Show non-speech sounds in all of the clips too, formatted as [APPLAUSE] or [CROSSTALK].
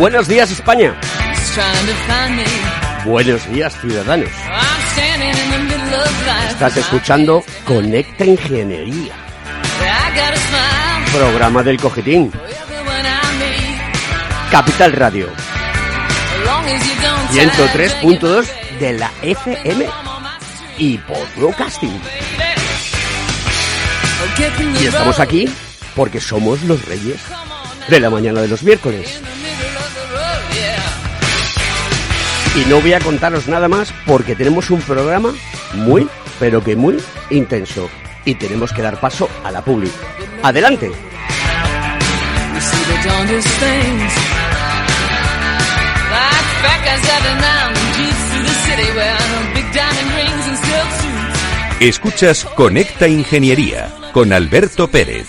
Buenos días España. Buenos días ciudadanos. Estás escuchando Conecta Ingeniería. Programa del Cojetín. Capital Radio. 103.2 de la FM y por broadcasting. Y estamos aquí porque somos los reyes de la mañana de los miércoles. Y no voy a contaros nada más porque tenemos un programa muy, pero que muy intenso. Y tenemos que dar paso a la publi. ¡Adelante! Escuchas Conecta Ingeniería con Alberto Pérez.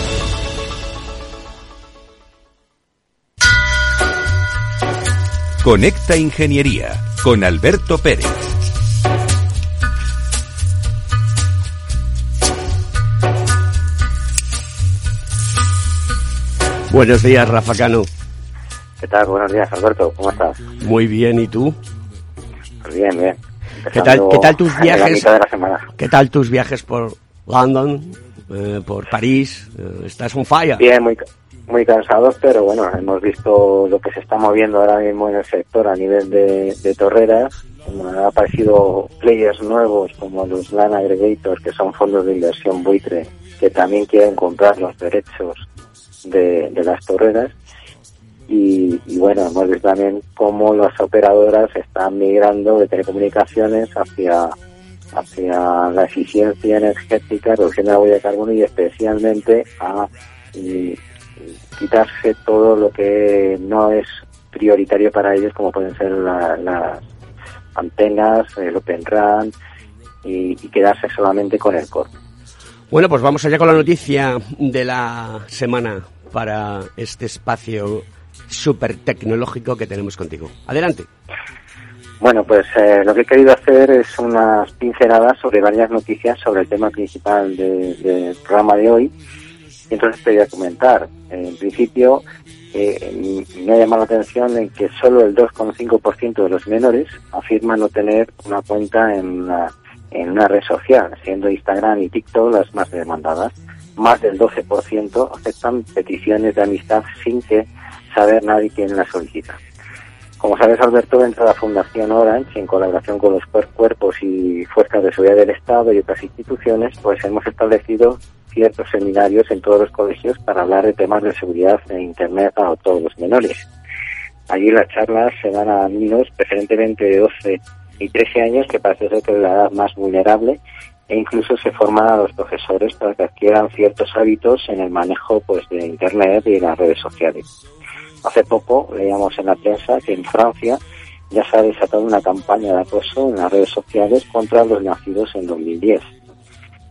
Conecta Ingeniería con Alberto Pérez. Buenos días, Rafa Cano. ¿Qué tal? Buenos días, Alberto. ¿Cómo estás? Muy bien, ¿y tú? Pues bien, bien. ¿Qué tal, ¿Qué tal tus viajes? De la semana. ¿Qué tal tus viajes por London, eh, por París? Eh, ¿Estás un fire? Bien, muy, muy cansados, pero bueno, hemos visto lo que se está moviendo ahora mismo en el sector a nivel de, de torreras. han aparecido players nuevos como los Land Aggregators, que son fondos de inversión buitre, que también quieren comprar los derechos de, de las torreras. Y, y, bueno, hemos visto también cómo las operadoras están migrando de telecomunicaciones hacia hacia la eficiencia energética, reducción de la huella de carbono y especialmente a quitarse todo lo que no es prioritario para ellos, como pueden ser las antenas, el Open RAN y, y, quedarse solamente con el core. Bueno, pues vamos allá con la noticia de la semana para este espacio súper tecnológico que tenemos contigo. Adelante. Bueno, pues eh, lo que he querido hacer es unas pinceladas sobre varias noticias sobre el tema principal del de programa de hoy entonces te voy a comentar. En principio, eh, me ha llamado la atención en que solo el 2,5% de los menores afirman no tener una cuenta en una, en una red social, siendo Instagram y TikTok las más demandadas. Más del 12% aceptan peticiones de amistad sin que saber nadie quién las solicita. Como sabes, Alberto, dentro de la Fundación Orange, en colaboración con los cuerpos y fuerzas de seguridad del Estado y otras instituciones, pues hemos establecido ciertos seminarios en todos los colegios para hablar de temas de seguridad en Internet a todos los menores. Allí las charlas se dan a niños preferentemente de 12 y 13 años, que parece ser que es la edad más vulnerable e incluso se forman a los profesores para que adquieran ciertos hábitos en el manejo pues de internet y de las redes sociales. Hace poco leíamos en la prensa que en Francia ya se ha desatado una campaña de acoso en las redes sociales contra los nacidos en 2010.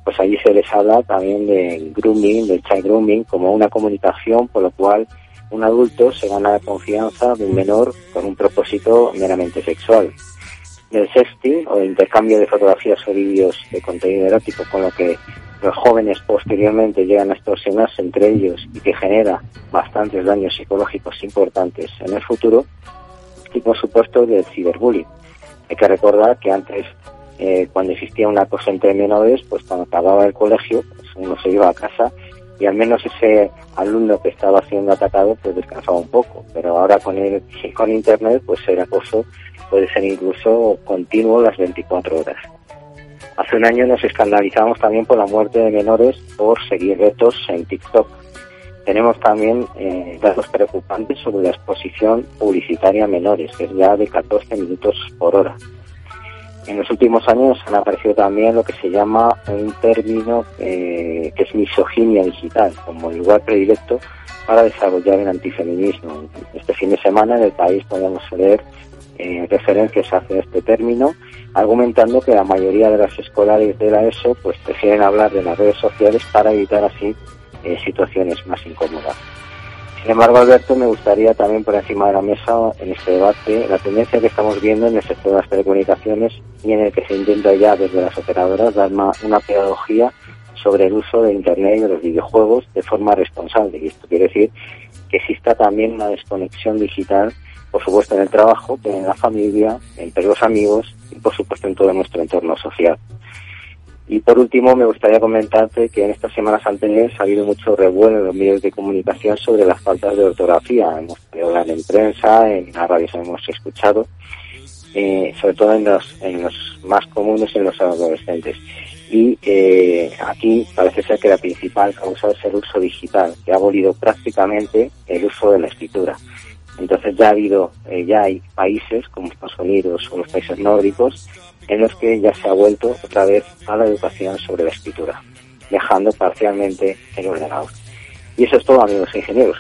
Pues allí se les habla también de grooming, de child grooming, como una comunicación por lo cual un adulto se gana la confianza de un menor con un propósito meramente sexual. Del sexting o de intercambio de fotografías o vídeos de contenido erótico con lo que los jóvenes posteriormente llegan a extorsionarse entre ellos y que genera bastantes daños psicológicos importantes en el futuro, y por supuesto del ciberbullying. Hay que recordar que antes, eh, cuando existía una cosa entre menores, pues cuando acababa el colegio, pues uno se iba a casa y al menos ese alumno que estaba siendo atacado pues descansaba un poco. Pero ahora con el, con internet, pues el acoso puede ser incluso continuo las 24 horas. Hace un año nos escandalizamos también por la muerte de menores por seguir retos en TikTok. Tenemos también eh, datos preocupantes sobre la exposición publicitaria a menores, que es ya de 14 minutos por hora. En los últimos años han aparecido también lo que se llama un término eh, que es misoginia digital, como el lugar predilecto para desarrollar el antifeminismo. Este fin de semana en el país podemos leer eh, referencias hacia este término, argumentando que la mayoría de las escolares de la ESO pues prefieren hablar de las redes sociales para evitar así eh, situaciones más incómodas. Sin embargo, Alberto, me gustaría también por encima de la mesa en este debate la tendencia que estamos viendo en el sector de las telecomunicaciones y en el que se intenta ya desde las operadoras dar una, pedagogía sobre el uso de Internet y de los videojuegos de forma responsable. Y esto quiere decir que exista también una desconexión digital, por supuesto en el trabajo, en la familia, entre los amigos y por supuesto en todo nuestro entorno social. Y por último, me gustaría comentarte que en estas semanas anteriores ha habido mucho revuelo en los medios de comunicación sobre las faltas de ortografía. Hemos podido hablar en prensa, en las radios hemos escuchado, eh, sobre todo en los, en los más comunes, en los adolescentes. Y eh, aquí parece ser que la principal causa es el uso digital, que ha abolido prácticamente el uso de la escritura. Entonces ya ha habido, eh, ya hay países como Estados Unidos o los países nórdicos en los que ya se ha vuelto otra vez a la educación sobre la escritura, dejando parcialmente el ordenador. Y eso es todo, amigos ingenieros.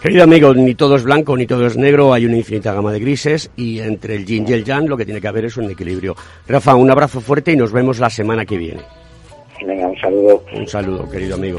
Querido amigo, ni todo es blanco ni todo es negro, hay una infinita gama de grises y entre el yin y el yang lo que tiene que haber es un equilibrio. Rafa, un abrazo fuerte y nos vemos la semana que viene. Venga, un saludo. Un saludo, querido amigo.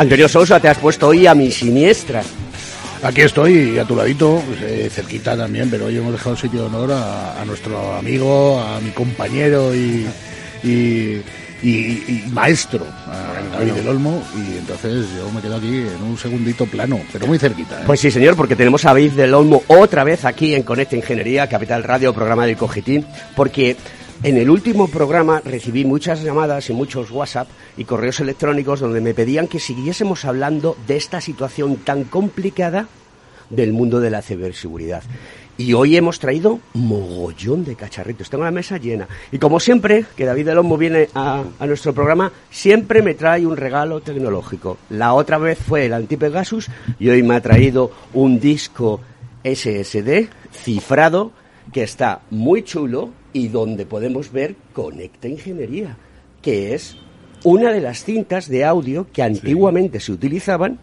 Antonio Sousa, te has puesto hoy a mi siniestra. Aquí estoy, a tu ladito, pues, eh, cerquita también, pero hoy hemos dejado sitio de honor a, a nuestro amigo, a mi compañero y, y, y- y maestro, a David del Olmo, y entonces yo me quedo aquí en un segundito plano, pero muy cerquita. ¿eh? Pues sí, señor, porque tenemos a David del Olmo otra vez aquí en Conecta Ingeniería, Capital Radio, programa del Cogitín, porque en el último programa recibí muchas llamadas y muchos WhatsApp y correos electrónicos donde me pedían que siguiésemos hablando de esta situación tan complicada del mundo de la ciberseguridad. Y hoy hemos traído mogollón de cacharritos. Tengo la mesa llena. Y como siempre, que David del Olmo viene a, a nuestro programa, siempre me trae un regalo tecnológico. La otra vez fue el Anti-Pegasus y hoy me ha traído un disco SSD cifrado que está muy chulo y donde podemos ver Conecta Ingeniería, que es una de las cintas de audio que antiguamente se utilizaban,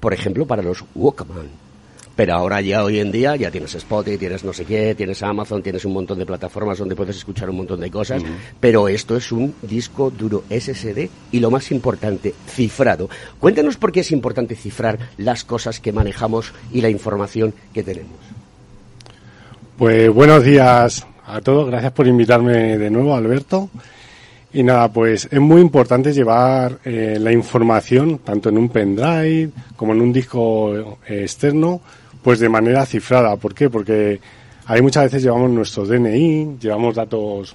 por ejemplo, para los Walkman. Pero ahora ya hoy en día ya tienes Spotify, tienes no sé qué, tienes Amazon, tienes un montón de plataformas donde puedes escuchar un montón de cosas, pero esto es un disco duro SSD y lo más importante, cifrado. Cuéntanos por qué es importante cifrar las cosas que manejamos y la información que tenemos. Pues buenos días a todos, gracias por invitarme de nuevo, Alberto. Y nada, pues es muy importante llevar eh, la información tanto en un pendrive como en un disco eh, externo, pues de manera cifrada. ¿Por qué? Porque ahí muchas veces llevamos nuestro DNI, llevamos datos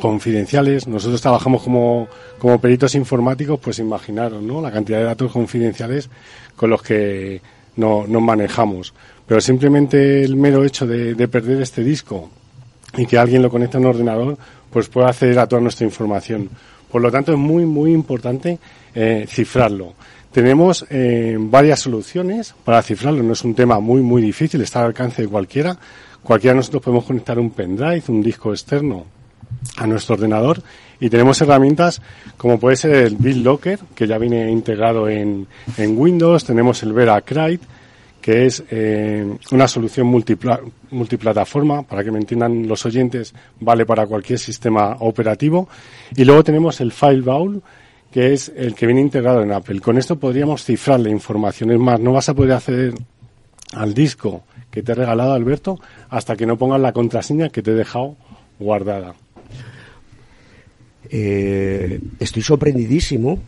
confidenciales. Nosotros trabajamos como, como peritos informáticos, pues imaginaros, ¿no? La cantidad de datos confidenciales con los que no, nos manejamos. Pero simplemente el mero hecho de, de perder este disco y que alguien lo conecte a un ordenador, pues puede acceder a toda nuestra información. Por lo tanto, es muy, muy importante eh, cifrarlo. Tenemos eh, varias soluciones para cifrarlo. No es un tema muy, muy difícil, está al alcance de cualquiera. Cualquiera de nosotros podemos conectar un pendrive, un disco externo a nuestro ordenador y tenemos herramientas como puede ser el BitLocker, que ya viene integrado en, en Windows, tenemos el VeraCrypt, que es eh, una solución multipla- multiplataforma, para que me entiendan los oyentes, vale para cualquier sistema operativo. Y luego tenemos el FileVault, que es el que viene integrado en Apple. Con esto podríamos cifrar la información. Es más, no vas a poder acceder al disco que te he regalado, Alberto, hasta que no pongas la contraseña que te he dejado guardada. Eh, estoy sorprendidísimo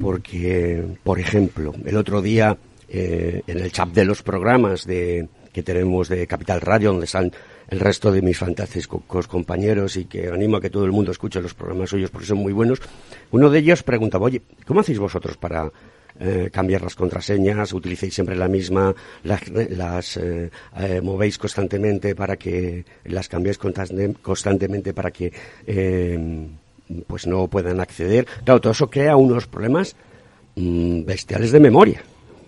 porque, por ejemplo, el otro día eh, en el chat de los programas de, que tenemos de Capital Radio, donde están el resto de mis fantásticos compañeros y que animo a que todo el mundo escuche los programas suyos porque son muy buenos, uno de ellos preguntaba, oye, ¿cómo hacéis vosotros para eh, cambiar las contraseñas? ¿Utilicéis siempre la misma? ¿Las, las eh, movéis constantemente para que las cambiéis constante- constantemente para que pues no puedan acceder? Claro, todo eso crea unos problemas mm, bestiales de memoria.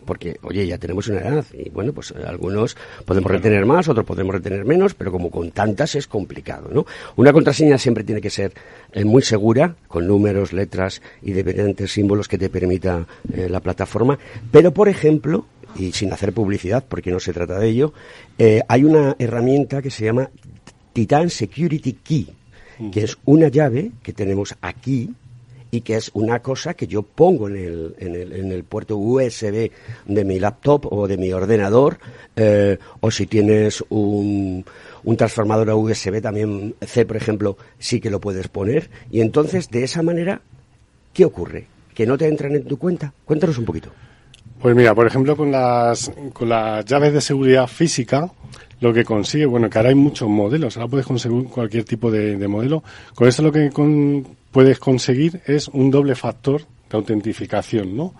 Porque, oye, ya tenemos una edad y bueno, pues eh, algunos podemos retener más, otros podemos retener menos, pero como con tantas es complicado, ¿no? Una contraseña siempre tiene que ser eh, muy segura, con números, letras y diferentes símbolos que te permita eh, la plataforma. Pero, por ejemplo, y sin hacer publicidad, porque no se trata de ello, eh, hay una herramienta que se llama Titan Security Key, que es una llave que tenemos aquí y que es una cosa que yo pongo en el, en el, en el puerto USB de mi laptop o de mi ordenador, eh, o si tienes un, un transformador a USB también C, por ejemplo, sí que lo puedes poner. Y entonces, de esa manera, ¿qué ocurre? ¿Que no te entran en tu cuenta? Cuéntanos un poquito. Pues mira, por ejemplo, con las, con las llaves de seguridad física, lo que consigue, bueno, que ahora hay muchos modelos, ahora puedes conseguir cualquier tipo de, de modelo. Con esto lo que con- puedes conseguir es un doble factor de autentificación, ¿no?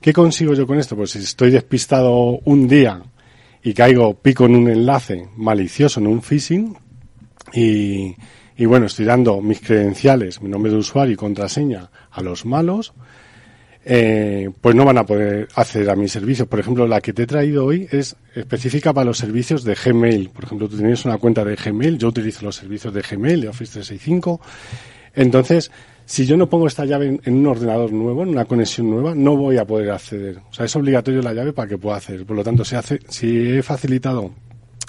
¿Qué consigo yo con esto? Pues si estoy despistado un día y caigo, pico en un enlace malicioso, en un phishing, y, bueno, estoy dando mis credenciales, mi nombre de usuario y contraseña a los malos, eh, pues no van a poder acceder a mis servicios. Por ejemplo, la que te he traído hoy es específica para los servicios de Gmail. Por ejemplo, tú tienes una cuenta de Gmail, yo utilizo los servicios de Gmail, de Office 365. Entonces, si yo no pongo esta llave en, un ordenador nuevo, en una conexión nueva, no voy a poder acceder. O sea, es obligatorio la llave para que pueda acceder. Por lo tanto, si, hace, si he facilitado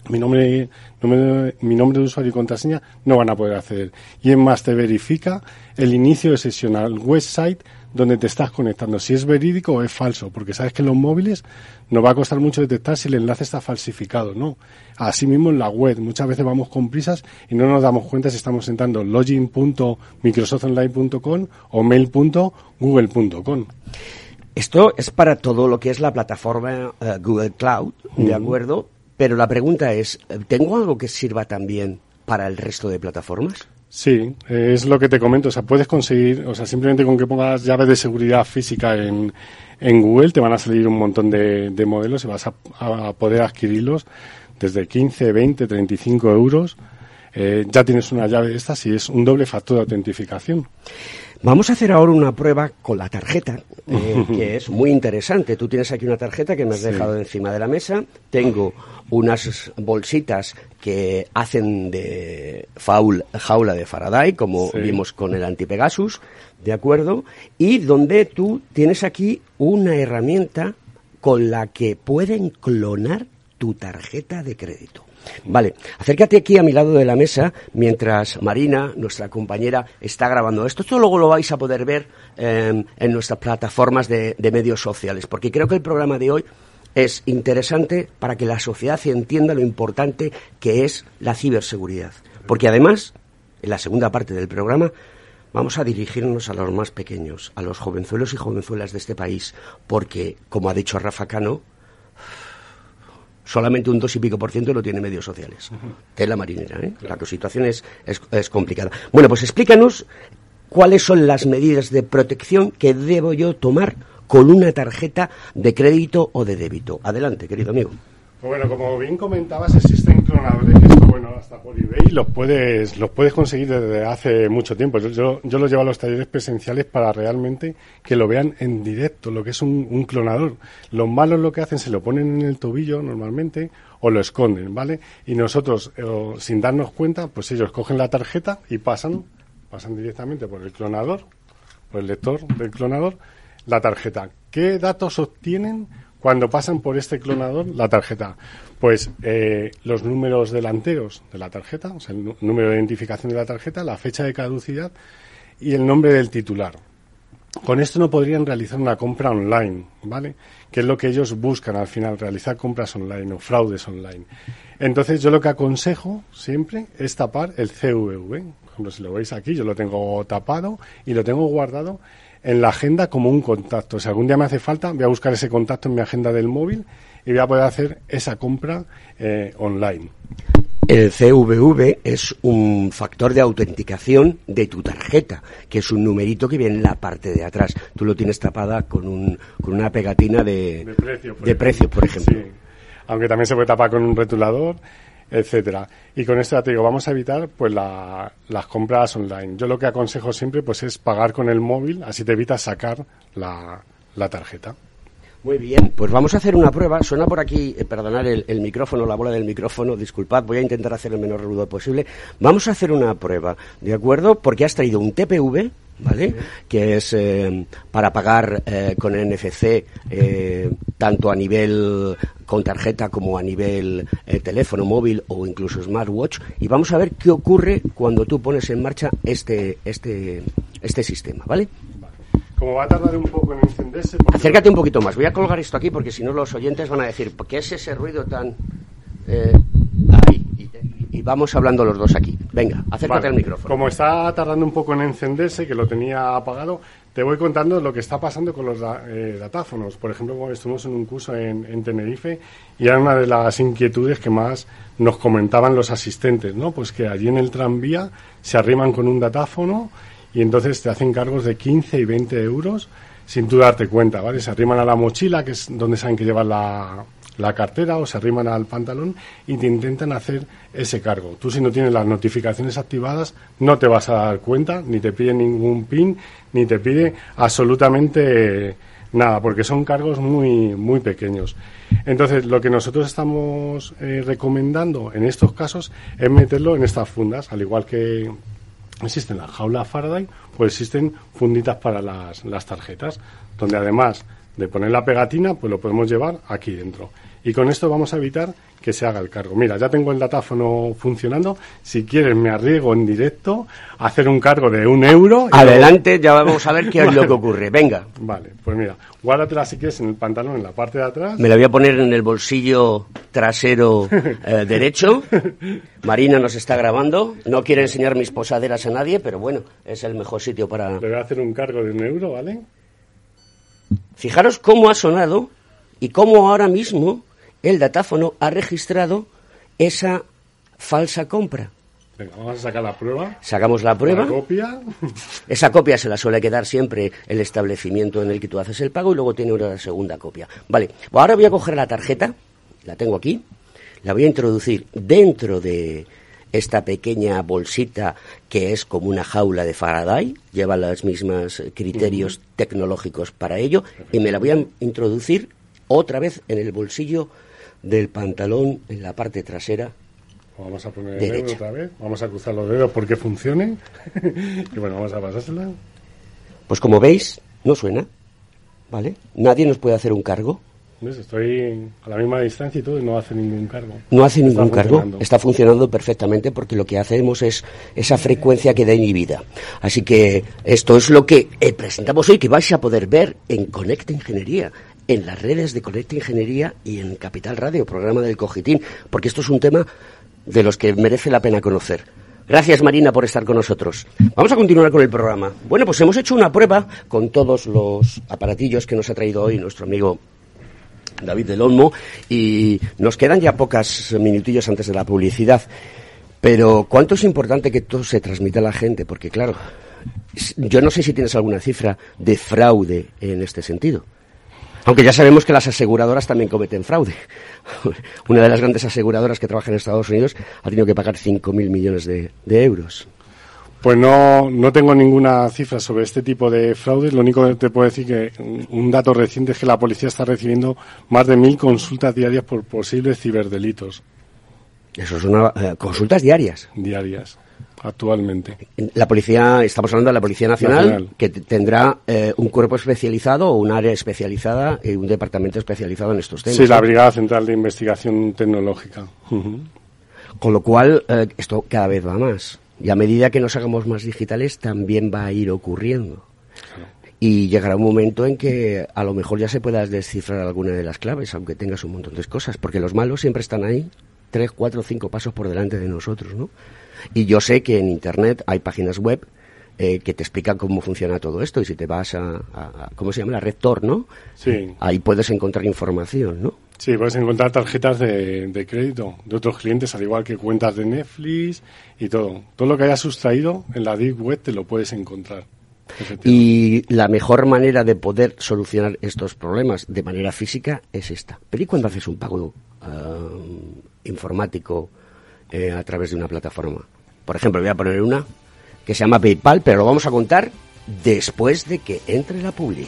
mi nombre- mi nombre de usuario y contraseña, no van a poder acceder. Y en más te verifica el inicio de sesión al website donde te estás conectando, si es verídico o es falso, porque sabes que en los móviles nos va a costar mucho detectar si el enlace está falsificado, ¿no? Asimismo en la web, muchas veces vamos con prisas y no nos damos cuenta si estamos entrando en login.microsoftonline.com o mail.google.com. Esto es para todo lo que es la plataforma eh, Google Cloud, ¿de acuerdo? Pero la pregunta es, ¿tengo algo que sirva también para el resto de plataformas? Sí, es lo que te comento. O sea, puedes conseguir, o sea, simplemente con que pongas llaves de seguridad física en, en Google te van a salir un montón de, de modelos y vas a, a poder adquirirlos desde 15, 20, 35 euros. Eh, ya tienes una llave de estas y es un doble factor de autentificación. Vamos a hacer ahora una prueba con la tarjeta, eh, [LAUGHS] que es muy interesante. Tú tienes aquí una tarjeta que me has dejado encima de la mesa. Tengo unas bolsitas que hacen de faul- jaula de Faraday, como Sí. vimos con el antipegasus, ¿de acuerdo? Y donde tú tienes aquí una herramienta con la que pueden clonar tu tarjeta de crédito. Vale, acércate aquí a mi lado de la mesa mientras Marina, nuestra compañera, está grabando esto. Esto luego lo vais a poder ver eh, en nuestras plataformas de, de medios sociales, porque creo que el programa de hoy es interesante para que la sociedad entienda lo importante que es la ciberseguridad. Porque además, en la segunda parte del programa, Vamos a dirigirnos a los más pequeños, a los jovenzuelos y jovenzuelas de este país, porque, como ha dicho Rafa Cano, solamente un dos y pico por ciento lo tiene medios sociales. Tela marinera, ¿eh? La situación es, es, es complicada. Bueno, pues explícanos cuáles son las medidas de protección que debo yo tomar con una tarjeta de crédito o de débito. Adelante, querido amigo. Pues bueno, como bien comentabas, existen clonadores que bueno, hasta por eBay los puedes, los puedes conseguir desde hace mucho tiempo. Yo, yo, los llevo a los talleres presenciales para realmente que lo vean en directo, lo que es un, un clonador. Los malos lo que hacen, se lo ponen en el tobillo normalmente o lo esconden, ¿vale? Y nosotros, eh, sin darnos cuenta, pues ellos cogen la tarjeta y pasan, pasan directamente por el clonador, por el lector del clonador, la tarjeta. ¿Qué datos obtienen cuando pasan por este clonador la tarjeta? Pues eh, los números delanteros de la tarjeta, o sea, el número de identificación de la tarjeta, la fecha de caducidad y el nombre del titular. Con esto no podrían realizar una compra online, ¿vale? Que es lo que ellos buscan al final, realizar compras online o fraudes online. Entonces yo lo que aconsejo siempre es tapar el CVV. Por ejemplo, si lo veis aquí, yo lo tengo tapado y lo tengo guardado en la agenda como un contacto. Si algún día me hace falta, voy a buscar ese contacto en mi agenda del móvil y voy a poder hacer esa compra eh, online. El CVV es un factor de autenticación de tu tarjeta, que es un numerito que viene en la parte de atrás. Tú lo tienes tapada con, un, con una pegatina de, de precio, por de ejemplo. precio, por ejemplo. Sí. Aunque también se puede tapar con un retulador, etcétera. Y con esto ya te digo, vamos a evitar pues la- las compras online. Yo lo que aconsejo siempre pues es pagar con el móvil, así te evitas sacar la, la tarjeta. Muy bien, pues vamos a hacer una prueba. Suena por aquí, eh, perdonar el, el micrófono, la bola del micrófono, disculpad, voy a intentar hacer el menor ruido posible. Vamos a hacer una prueba, ¿de acuerdo? Porque has traído un TPV, ¿vale? Que es eh, para pagar eh, con NFC eh, tanto a nivel con tarjeta como a nivel eh, teléfono móvil o incluso smartwatch. Y vamos a ver qué ocurre cuando tú pones en marcha este, este, este sistema, ¿vale? Como va a tardar un poco en encenderse, Acércate un poquito más. Voy a colgar esto aquí porque si no los oyentes van a decir, ¿qué es ese ruido tan...? eh, ahí. Y, y vamos hablando los dos aquí. Venga, acércate Vale. al micrófono. Como está tardando un poco en encenderse, que lo tenía apagado, te voy contando lo que está pasando con los eh, datáfonos. Por ejemplo, estuvimos en un curso en, en Tenerife y era una de las inquietudes que más nos comentaban los asistentes, ¿no? Pues que allí en el tranvía se arriman con un datáfono y entonces te hacen cargos de 15 y 20 euros sin tú darte cuenta, ¿vale? Se arriman a la mochila, que es donde saben que llevas la, la cartera, o se arriman al pantalón y te intentan hacer ese cargo. Tú si no tienes las notificaciones activadas no te vas a dar cuenta, ni te pide ningún PIN, ni te pide absolutamente nada, porque son cargos muy, muy pequeños. Entonces, lo que nosotros estamos eh, recomendando en estos casos es meterlo en estas fundas, al igual que existen las jaulas Faraday, pues existen funditas para las, las tarjetas, donde además de poner la pegatina, pues lo podemos llevar aquí dentro. Y con esto vamos a evitar que se haga el cargo. Mira, ya tengo el datáfono funcionando. Si quieres, me arriesgo en directo a hacer un cargo de un euro. y Adelante, ya vamos a ver qué es lo que ocurre. Venga, Vale, pues mira, guárdatela si quieres en el pantalón, en la parte de atrás. me la voy a poner en el bolsillo trasero eh, [LAUGHS] derecho. Marina nos está grabando. No quiere enseñar mis posaderas a nadie, pero bueno, es el mejor sitio para... Le voy a hacer un cargo de un euro, ¿vale? Fijaros cómo ha sonado y cómo ahora mismo el datáfono ha registrado esa falsa compra. Venga, vamos a sacar la prueba. Sacamos la prueba. La copia. [LAUGHS] Esa copia se la suele quedar siempre el establecimiento en el que tú haces el pago y luego tiene una segunda copia. Vale, ahora voy a coger la tarjeta, la tengo aquí, la voy a introducir dentro de esta pequeña bolsita que es como una jaula de Faraday, lleva los mismos criterios tecnológicos para ello, y me la voy a introducir otra vez en el bolsillo del pantalón en la parte trasera Vamos a poner el dedo otra vez. Vamos a cruzar los dedos porque funcione. [LAUGHS] y bueno, vamos a pasársela. Pues como veis, no suena, ¿vale? Nadie nos puede hacer un cargo, ¿Ves? Estoy a la misma distancia y todo y no hace ningún cargo. no hace Está ningún cargo, funcionando. está funcionando perfectamente porque lo que hacemos es esa frecuencia que da inhibida. Así que esto es lo que eh, presentamos hoy, que vais a poder ver en Conecta Ingeniería, en las redes de Conecta Ingeniería y en Capital Radio, programa del Cogitín, porque esto es un tema de los que merece la pena conocer. Gracias Marina por estar con nosotros. Vamos a continuar con el programa. Bueno, pues hemos hecho una prueba con todos los aparatillos que nos ha traído hoy nuestro amigo David del Olmo y nos quedan ya pocas minutillos antes de la publicidad. Pero ¿cuánto es importante que todo se transmita a la gente? Porque claro, yo no sé si tienes alguna cifra de fraude en este sentido. Aunque ya sabemos que las aseguradoras también cometen fraude. [LAUGHS] Una de las grandes aseguradoras que trabaja en Estados Unidos ha tenido que pagar 5.000 millones de, de euros. Pues no, no tengo ninguna cifra sobre este tipo de fraudes. Lo único que te puedo decir que un- dato reciente es que la policía está recibiendo más de mil consultas diarias por posibles ciberdelitos. Eso son una- eh, consultas diarias. Diarias, actualmente. La policía, estamos hablando de la Policía Nacional, Nacional. que tendrá eh, un cuerpo especializado o un área especializada y un departamento especializado en estos temas. Sí, la. Brigada Central de Investigación Tecnológica. Con lo cual, eh, esto cada vez va más. Y a medida que nos hagamos más digitales, también va a ir ocurriendo. Y llegará un momento en que a lo mejor ya se pueda descifrar alguna de las claves, aunque tengas un montón de cosas, porque los malos siempre están ahí, tres, cuatro, cinco pasos por delante de nosotros, ¿no? Y yo sé que en Internet hay páginas web eh, que te explican cómo funciona todo esto, y si te vas a, a- a- ¿cómo se llama? La red Tor, ¿no? Sí. Ahí puedes encontrar información, ¿no? Sí, puedes encontrar tarjetas de, de crédito de otros clientes, al igual que cuentas de Netflix y todo. Todo lo que hayas sustraído en la Deep Web te lo puedes encontrar. Y la mejor manera de poder solucionar estos problemas de manera física es esta. Pero ¿y cuando haces un pago eh, informático eh, a través de una plataforma? Por ejemplo, voy a poner una que se llama PayPal, pero lo vamos a contar después de que entre la publi.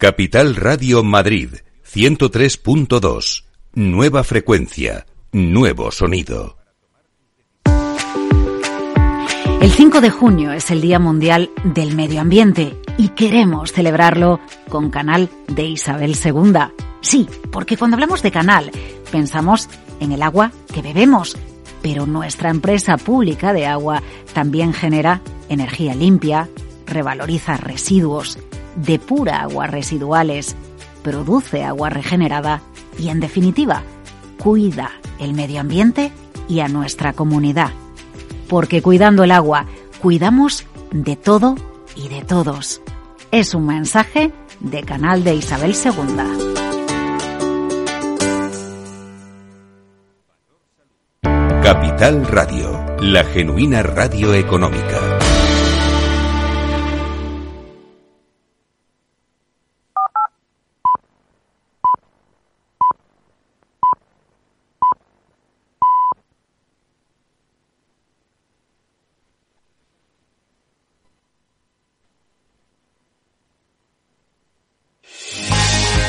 Capital Radio Madrid 103.2. Nueva frecuencia, nuevo sonido. El 5 de junio es el Día Mundial del Medio Ambiente y queremos celebrarlo con Canal de Isabel II. Sí, porque cuando hablamos de canal pensamos en el agua que bebemos, pero nuestra empresa pública de agua también genera energía limpia, revaloriza residuos, depura aguas residuales, produce agua regenerada y, en definitiva, cuida el medio ambiente y a nuestra comunidad. Porque cuidando el agua, cuidamos de todo y de todos. Es un mensaje de Canal de Isabel II. Capital Radio, la genuina radio económica.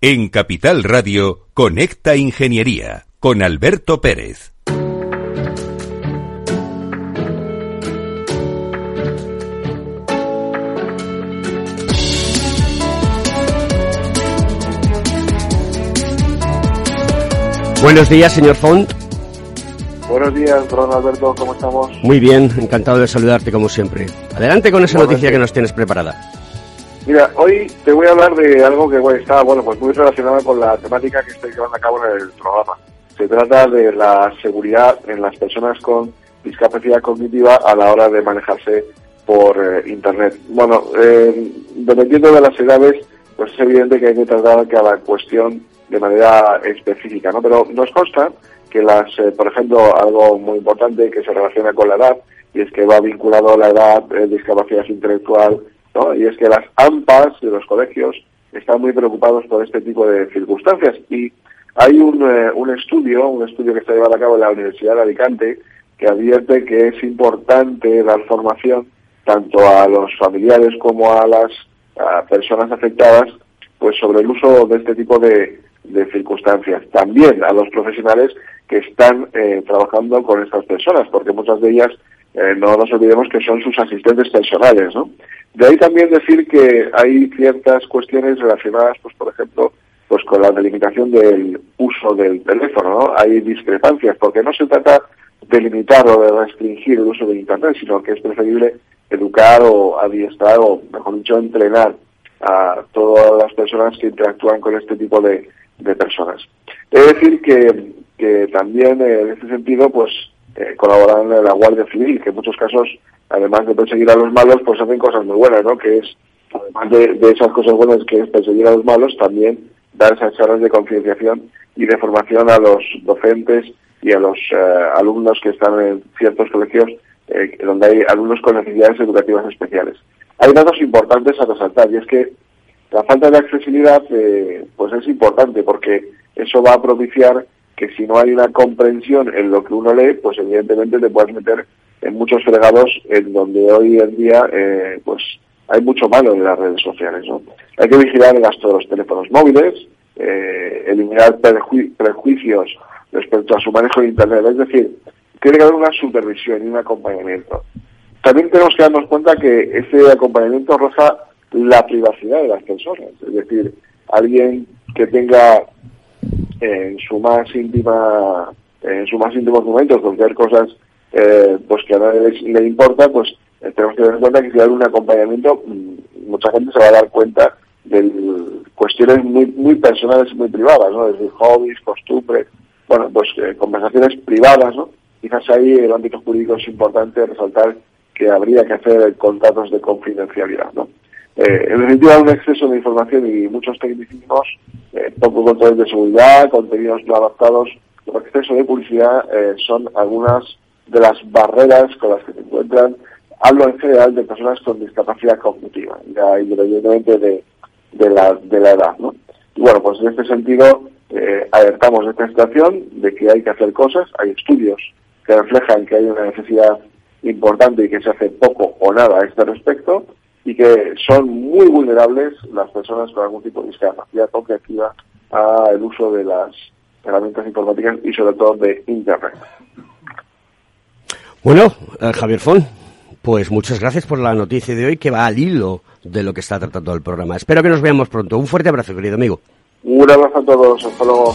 En Capital Radio, Conecta Ingeniería con Alberto Pérez. Buenos días, señor Font. Buenos días, don Alberto, ¿cómo estamos? Muy bien, encantado de saludarte como siempre. Adelante con esa noticia que nos tienes preparada. Mira, hoy te voy a hablar de algo que está bueno, pues muy relacionado con la temática que estoy llevando a cabo en el programa. Se trata de la seguridad en las personas con discapacidad cognitiva a la hora de manejarse por eh, Internet. Bueno, eh, dependiendo de las edades, pues es evidente que hay que tratar cada cuestión de manera específica, ¿no? Pero nos consta que las, eh, por ejemplo, algo muy importante que se relaciona con la edad, y es que va vinculado a la edad, eh, discapacidad intelectual, Y es que las AMPAs de los colegios están muy preocupados por este tipo de circunstancias. Y hay un, eh, un estudio, un estudio que está llevado a cabo en la Universidad de Alicante, que advierte que es importante dar formación tanto a los familiares como a las personas afectadas, pues sobre el uso de este tipo de, de circunstancias. También a los profesionales que están eh, trabajando con estas personas, porque muchas de ellas eh, no nos olvidemos que son sus asistentes personales, ¿no? De ahí también decir que hay ciertas cuestiones relacionadas, pues por ejemplo, pues con la delimitación del uso del teléfono, ¿no? Hay discrepancias, porque no se trata de limitar o de restringir el uso de Internet, sino que es preferible educar o adiestrar, o mejor dicho, entrenar a todas las personas que interactúan con este tipo de, de personas. Es decir que, que también eh, en este sentido, pues eh, colaboran en la Guardia Civil, que en muchos casos, además de perseguir a los malos, pues hacen cosas muy buenas, ¿no? Que es, además de, esas cosas buenas que es perseguir a los malos, también dar esas charlas de concienciación y de formación a los docentes y a los eh, alumnos que están en ciertos colegios eh, donde hay alumnos con necesidades educativas especiales. Hay datos importantes a resaltar y es que la falta de accesibilidad eh, pues es importante porque eso va a propiciar que si no hay una comprensión en lo que uno lee, pues evidentemente te puedes meter en muchos fregados en donde hoy en día eh, pues hay mucho malo en las redes sociales. ¿no? Hay que vigilar el gasto de los teléfonos móviles, eh, eliminar preju- prejuicios respecto a su manejo de Internet. Es decir, tiene que haber una supervisión y un acompañamiento. También tenemos que darnos cuenta que ese acompañamiento roza la privacidad de las personas. Es decir, alguien que tenga en su más íntima, en su más íntimos momentos, cualquier cosas eh, pues que a nadie le, le importa, pues eh, tenemos que tener en cuenta que si hay un acompañamiento, mm, mucha gente se va a dar cuenta de cuestiones muy muy personales y muy privadas, ¿no? Desde hobbies, costumbres, bueno, pues eh, conversaciones privadas, ¿no? Quizás ahí el ámbito jurídico es importante resaltar que habría que hacer contratos de confidencialidad, ¿no? Eh, en definitiva, un exceso de información y muchos tecnicismos, eh, poco control de seguridad, contenidos no adaptados, o exceso de publicidad eh, son algunas de las barreras con las que se encuentran, hablo en general de personas con discapacidad cognitiva, ya independientemente de, de, la, de la edad. ¿no? Y bueno, pues en este sentido, eh, alertamos de esta situación, de que hay que hacer cosas, hay estudios que reflejan que hay una necesidad importante y que se hace poco o nada a este respecto, y que son muy vulnerables las personas con algún tipo de discapacidad cognitiva al uso de las herramientas informáticas y sobre todo de Internet. Bueno, eh, Javier Font, pues muchas gracias por la noticia de hoy que va al hilo de lo que está tratando el programa. Espero que nos veamos pronto. Un fuerte abrazo, querido amigo. Un abrazo a todos, hasta luego.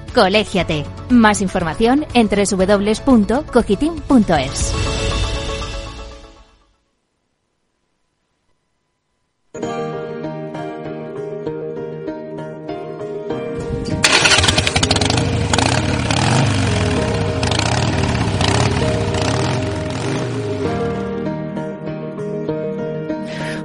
Colégiate. Más información en www.cogitim.es.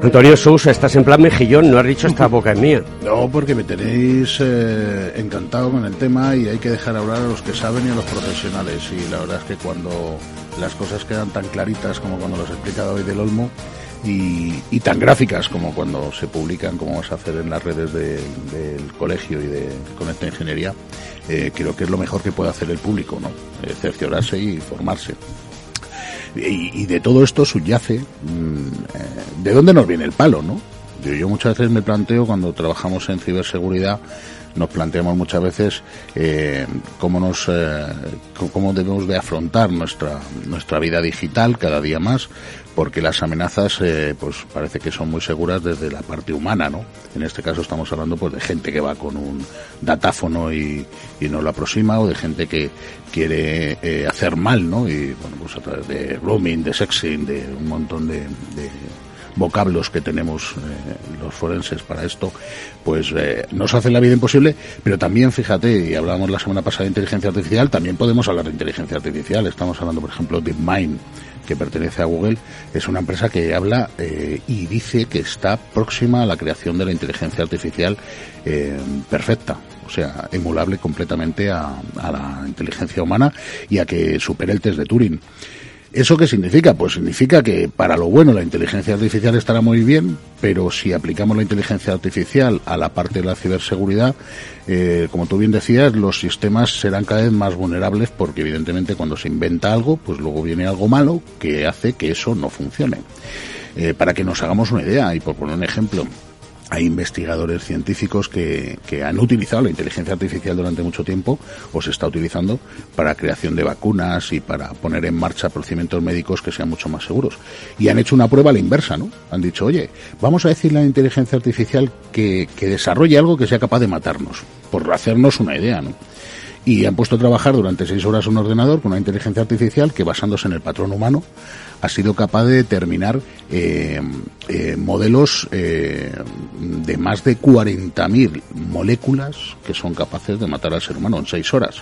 Antonio Sousa, estás en plan mejillón, no has dicho esta [LAUGHS] boca es mía. No, porque me tenéis eh, encantado con el tema y hay que dejar hablar a los que saben y a los profesionales. Y la verdad es que cuando las cosas quedan tan claritas como cuando los he explicado hoy del Olmo y, y tan gráficas como cuando se publican, como vamos a hacer en las redes de- del colegio y de Conecta Ingeniería, eh, creo que es lo mejor que puede hacer el público, ¿no? Eh, cerciorarse y formarse. Y, de todo esto subyace mm, eh, de dónde nos viene el palo, ¿no? Yo, yo muchas veces me planteo cuando trabajamos en ciberseguridad nos planteamos muchas veces eh, cómo nos eh, cómo debemos de afrontar nuestra nuestra vida digital cada día más porque las amenazas eh, pues parece que son muy seguras desde la parte humana no en este caso estamos hablando pues de gente que va con un datáfono y, y nos lo aproxima o de gente que quiere eh, hacer mal no y bueno pues a través de roaming de sexing de un montón de vocablos que tenemos eh, los forenses para esto, pues eh, nos hacen la vida imposible, pero también, fíjate, y hablábamos la semana pasada de inteligencia artificial, también podemos hablar de inteligencia artificial. Estamos hablando, por ejemplo, de DeepMind, que pertenece a Google, es una empresa que habla eh, y dice que está próxima a la creación de la inteligencia artificial eh, perfecta. O sea, emulable completamente a, a la inteligencia humana y a que supere el test de Turing. ¿Eso qué significa? Pues significa que para lo bueno la inteligencia artificial estará muy bien, pero si aplicamos la inteligencia artificial a la parte de la ciberseguridad, eh, como tú bien decías, los sistemas serán cada vez más vulnerables porque evidentemente cuando se inventa algo, pues luego viene algo malo que hace que eso no funcione. Eh, para que nos hagamos una idea, y por poner un ejemplo, hay investigadores científicos que, que han utilizado la inteligencia artificial durante mucho tiempo o se está utilizando para creación de vacunas y para poner en marcha procedimientos médicos que sean mucho más seguros. Y han hecho una prueba a la inversa, ¿no? Han dicho, oye, vamos a decirle a la inteligencia artificial que, que desarrolle algo que sea capaz de matarnos, por hacernos una idea, ¿no? Y han puesto a trabajar durante seis horas un ordenador con una inteligencia artificial que basándose en el patrón humano ha sido capaz de determinar eh, eh, modelos eh, de más de 40.000 moléculas que son capaces de matar al ser humano en seis horas.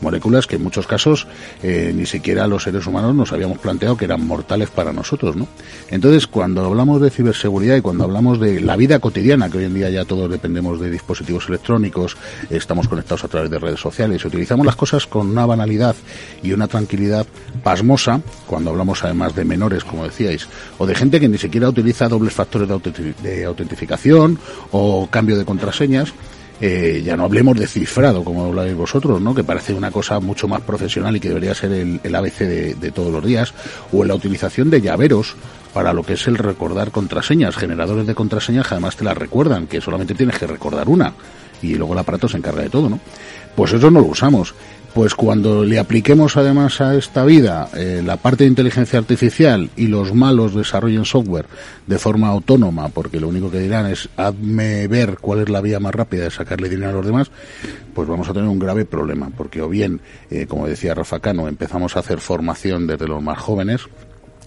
Moléculas que en muchos casos eh, ni siquiera los seres humanos nos habíamos planteado que eran mortales para nosotros, ¿no? Entonces, cuando hablamos de ciberseguridad y cuando hablamos de la vida cotidiana, que hoy en día ya todos dependemos de dispositivos electrónicos, estamos conectados a través de redes sociales, utilizamos las cosas con una banalidad y una tranquilidad pasmosa, cuando hablamos además de menores, como decíais, o de gente que ni siquiera utiliza dobles factores de, de autentificación o cambio de contraseñas, eh, ya no hablemos de cifrado, como habláis vosotros, ¿no? que parece una cosa mucho más profesional y que debería ser el, el ABC de, de todos los días, o en la utilización de llaveros para lo que es el recordar contraseñas, generadores de contraseñas que además te las recuerdan, que solamente tienes que recordar una y luego el aparato se encarga de todo, ¿no? Pues eso no lo usamos. Pues cuando le apliquemos además a esta vida eh, la parte de inteligencia artificial y los malos desarrollen software de forma autónoma, porque lo único que dirán es hazme ver cuál es la vía más rápida de sacarle dinero a los demás, pues vamos a tener un grave problema, porque o bien, eh, como decía Rafa Cano, empezamos a hacer formación desde los más jóvenes,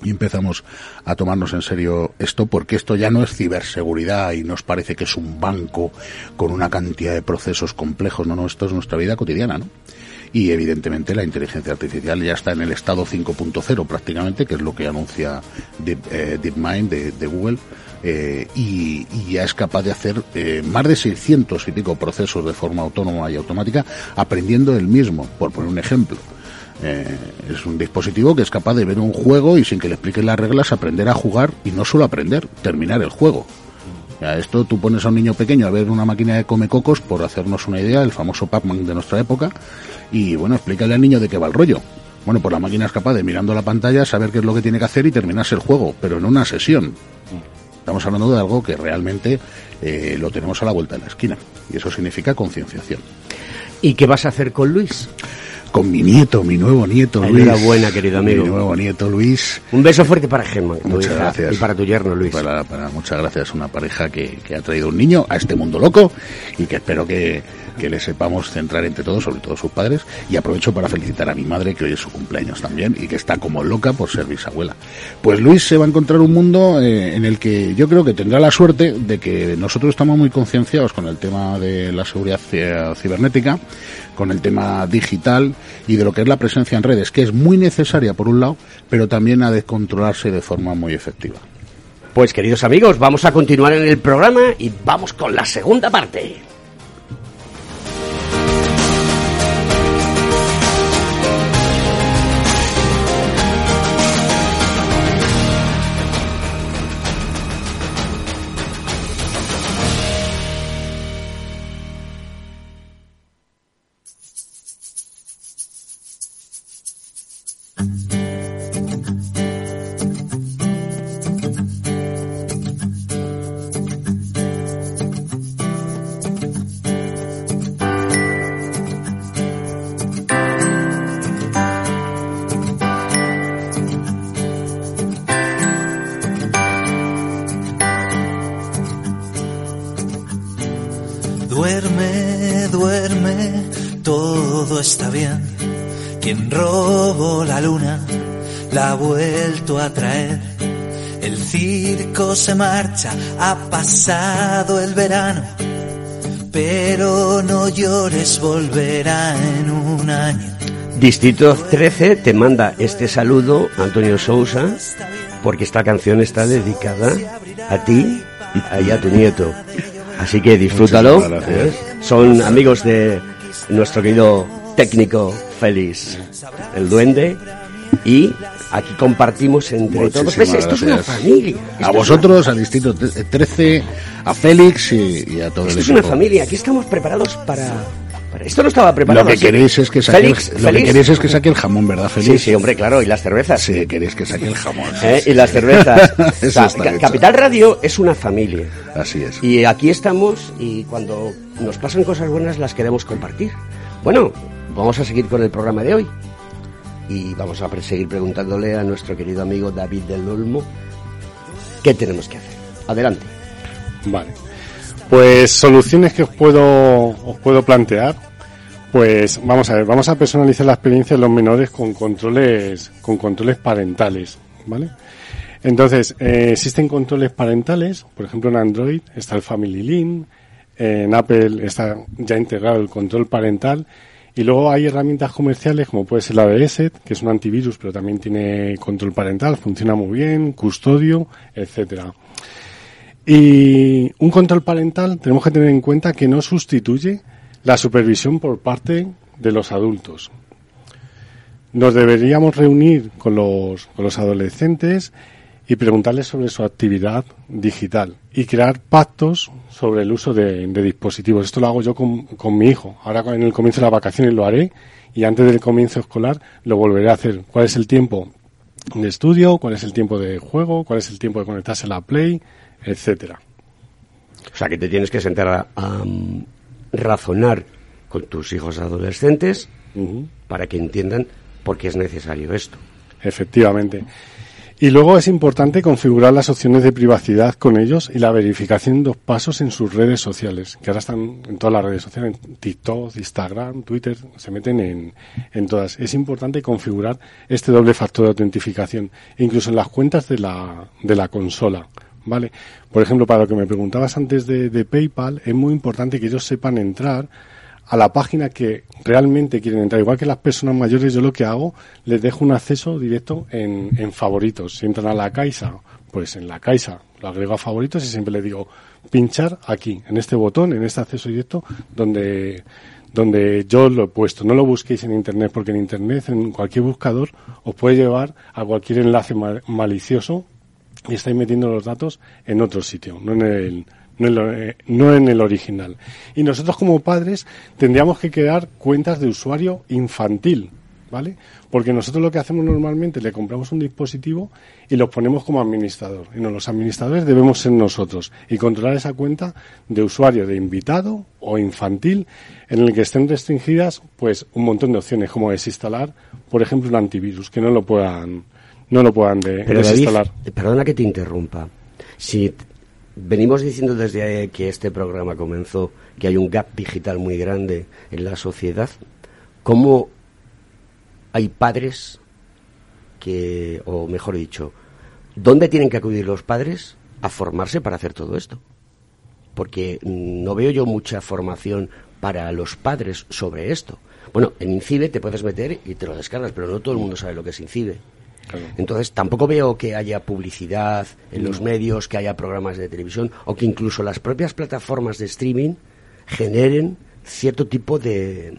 y empezamos a tomarnos en serio esto porque esto ya no es ciberseguridad y nos parece que es un banco con una cantidad de procesos complejos, no, no, esto es nuestra vida cotidiana, ¿no? Y evidentemente la inteligencia artificial ya está en el estado 5.0 prácticamente, que es lo que anuncia Deep, eh, DeepMind de, Google, eh, y, y ya es capaz de hacer eh, más de 600 y pico procesos de forma autónoma y automática aprendiendo el mismo, por poner un ejemplo. Eh, es un dispositivo que es capaz de ver un juego y sin que le expliquen las reglas aprender a jugar y no solo aprender, terminar el juego. Ya, esto tú pones a un niño pequeño a ver una máquina de come cocos, por hacernos una idea, el famoso Pac-Man de nuestra época, y bueno, explícale al niño de qué va el rollo. Bueno, pues la máquina es capaz de mirando la pantalla saber qué es lo que tiene que hacer y terminarse el juego, pero en una sesión. Estamos hablando de algo que realmente eh, lo tenemos a la vuelta de la esquina. Y eso significa concienciación. ¿Y qué vas a hacer con Luis? Con mi nieto, mi nuevo nieto Luis. Enhorabuena, querido amigo. Mi nuevo nieto Luis. Un beso fuerte para Gemma, Muchas hija, gracias. y para tu yerno, Luis. Para, para- muchas gracias. Una pareja que, que ha traído un niño a este mundo loco y que espero que, que le sepamos centrar entre todos, sobre todo sus padres. Y aprovecho para felicitar a mi madre, que hoy es su cumpleaños también y que está como loca por ser bisabuela. Pues Luis se va a encontrar un mundo eh, en el que yo creo que tendrá la suerte de que nosotros estamos muy concienciados con el tema de la seguridad ci- cibernética, con el tema digital y de lo que es la presencia en redes, que es muy necesaria por un lado, pero también ha de controlarse de forma muy efectiva. Pues queridos amigos, vamos a continuar en el programa y vamos con la segunda parte. Se marcha, ha pasado el verano. Pero no llores, volverá en un año. Distrito 13 te manda este saludo, Antonio Sousa, porque esta canción está dedicada a ti y a tu nieto. Así que disfrútalo. ¿eh? Son amigos de nuestro querido técnico Félix, el duende, y aquí compartimos entre todos. Muchísimas ¿Ves? Esto es una gracias. familia. Esto A vosotros, al Distrito 13, a Félix y, y a todo Esto el es una familia, aquí estamos preparados para... para- Esto no estaba preparado. Lo que así. queréis es que saque, Félix, el, lo que queréis es que saque el jamón, ¿verdad, Sí, Félix? sí, hombre, claro, y las cervezas. Sí, queréis que saque el jamón. sí, ¿eh? sí. Y las cervezas. [LAUGHS] Eso O sea. Capital Radio es una familia. Así es. Y aquí estamos y cuando nos pasan cosas buenas las queremos compartir. Bueno, vamos a seguir con el programa de hoy. Y vamos a seguir preguntándole a nuestro querido amigo David del Olmo qué tenemos que hacer. Adelante. Vale. Pues soluciones que os puedo, os puedo plantear. Pues vamos a ver, vamos a personalizar la experiencia de los menores con controles, con controles parentales, ¿vale? Entonces, eh, existen controles parentales, por ejemplo en Android está el Family Link, en Apple está ya integrado el control parental y luego hay herramientas comerciales como puede ser la de que es un antivirus pero también tiene control parental, funciona muy bien, custodio, etcétera. Y un control parental tenemos que tener en cuenta que no sustituye la supervisión por parte de los adultos. Nos deberíamos reunir con los, con los adolescentes y preguntarles sobre su actividad digital y crear pactos sobre el uso de, de dispositivos. Esto lo hago yo con, con mi hijo. Ahora en el comienzo de las vacaciones lo haré y antes del comienzo escolar lo volveré a hacer. ¿Cuál es el tiempo de estudio? ¿Cuál es el tiempo de juego? ¿Cuál es el tiempo de conectarse a la Play? Etcétera. O sea, que te tienes que sentar a, a, razonar con tus hijos adolescentes para que entiendan por qué es necesario esto. Efectivamente. Y luego es importante configurar las opciones de privacidad con ellos y la verificación en dos pasos en sus redes sociales, que ahora están en todas las redes sociales, en TikTok, Instagram, Twitter, se meten en, en todas. Es importante configurar este doble factor de autentificación, incluso en las cuentas de la, de la consola. ¿Vale? Por ejemplo, para lo que me preguntabas antes de, de PayPal, es muy importante que ellos sepan entrar a la página que realmente quieren entrar. Igual que las personas mayores, yo lo que hago, les dejo un acceso directo en, en favoritos. Si entran a la Caixa, pues en la Caixa lo agrego a favoritos y siempre les digo pinchar aquí, en este botón, en este acceso directo, donde, donde yo lo he puesto. No lo busquéis en Internet, porque en Internet, en cualquier buscador, os puede llevar a cualquier enlace ma- malicioso y estáis metiendo los datos en otro sitio, no en el, no en, lo- eh, no en el original. Y nosotros como padres tendríamos que crear cuentas de usuario infantil, ¿vale? Porque nosotros lo que hacemos normalmente, le compramos un dispositivo y lo ponemos como administrador. Y no, los administradores debemos ser nosotros y controlar esa cuenta de usuario, de invitado o infantil, en el que estén restringidas, pues, un montón de opciones, como desinstalar, por ejemplo, un antivirus, que no lo puedan, no lo puedan desinstalar. perdona que te interrumpa. Si venimos diciendo desde que este programa comenzó que hay un gap digital muy grande en la sociedad, ¿cómo hay padres que, o mejor dicho, ¿dónde tienen que acudir los padres a formarse para hacer todo esto? Porque no veo yo mucha formación para los padres sobre esto. Bueno, en Incibe te puedes meter y te lo descargas, pero no todo el mundo sabe lo que es Incibe. Entonces, tampoco veo que haya publicidad en los medios, que haya programas de televisión o que incluso las propias plataformas de streaming generen cierto tipo de,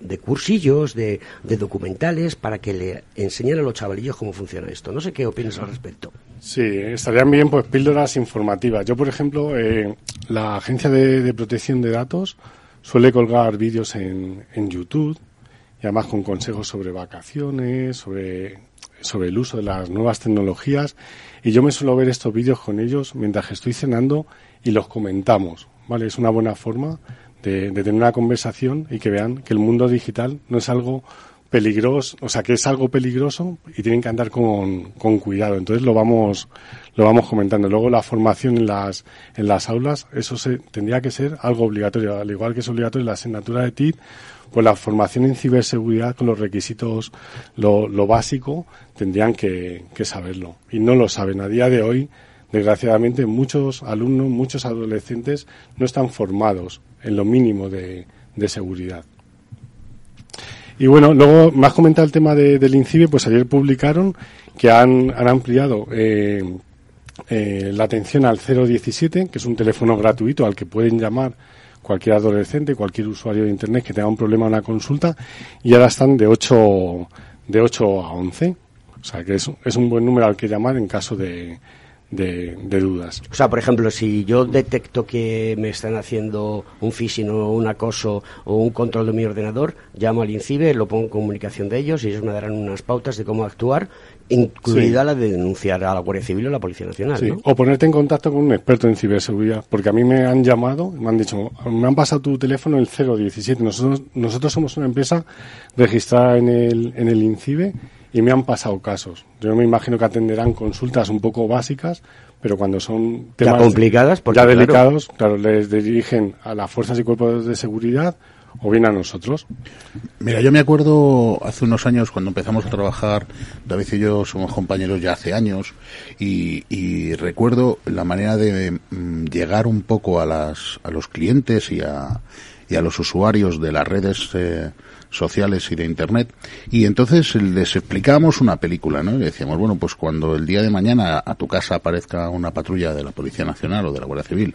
de, cursillos, de, documentales para que le enseñen a los chavalillos cómo funciona esto. No sé qué opinas al respecto. Sí, estarían bien pues píldoras informativas. Yo, por ejemplo, eh, la Agencia de, Protección de Datos suele colgar vídeos en, en YouTube y además con consejos sobre vacaciones, sobre, sobre el uso de las nuevas tecnologías. Y yo me suelo ver estos vídeos con ellos mientras estoy cenando y los comentamos. ¿vale? Es una buena forma de, tener una conversación y que vean que el mundo digital no es algo peligroso, o sea, que es algo peligroso y tienen que andar con, con cuidado. Entonces lo vamos, lo vamos comentando. Luego la formación en las, en las aulas, eso se, tendría que ser algo obligatorio. Al igual que es obligatorio la asignatura de TIT, pues la formación en ciberseguridad con los requisitos, lo, básico, tendrían que, saberlo. Y no lo saben. A día de hoy, desgraciadamente, muchos alumnos, muchos adolescentes no están formados en lo mínimo de, seguridad. Y bueno, luego has comentado el tema del INCIBE, pues ayer publicaron que han, han ampliado eh, eh, la atención al 017, que es un teléfono gratuito al que pueden llamar cualquier adolescente, cualquier usuario de Internet que tenga un problema o una consulta, y ahora están de 8, de 8 a 11. O sea que es, es un buen número al que llamar en caso de, de, dudas. O sea, por ejemplo, si yo detecto que me están haciendo un phishing o un acoso o un control de mi ordenador, llamo al INCIBE, lo pongo en comunicación de ellos y ellos me darán unas pautas de cómo actuar, incluida la de denunciar a la Guardia Civil o la Policía Nacional. Sí. O ponerte en contacto con un experto en ciberseguridad, porque a mí me han llamado, me han dicho, me han pasado tu teléfono el 017. Nosotros, nosotros somos una empresa registrada en el, en el INCIBE y me han pasado casos. Yo me imagino que atenderán consultas un poco básicas, pero cuando son temas ya complicadas, ya delicados, claro. les dirigen a las fuerzas y cuerpos de seguridad o bien a nosotros. Mira, yo me acuerdo hace unos años cuando empezamos a trabajar, David y yo somos compañeros ya hace años, y, recuerdo la manera de mm, llegar un poco a, las, a los clientes y a, y a los usuarios de las redes eh, sociales y de Internet. Y entonces les explicábamos una película, ¿no? Y decíamos, bueno, pues cuando el día de mañana a tu casa aparezca una patrulla de la Policía Nacional o de la Guardia Civil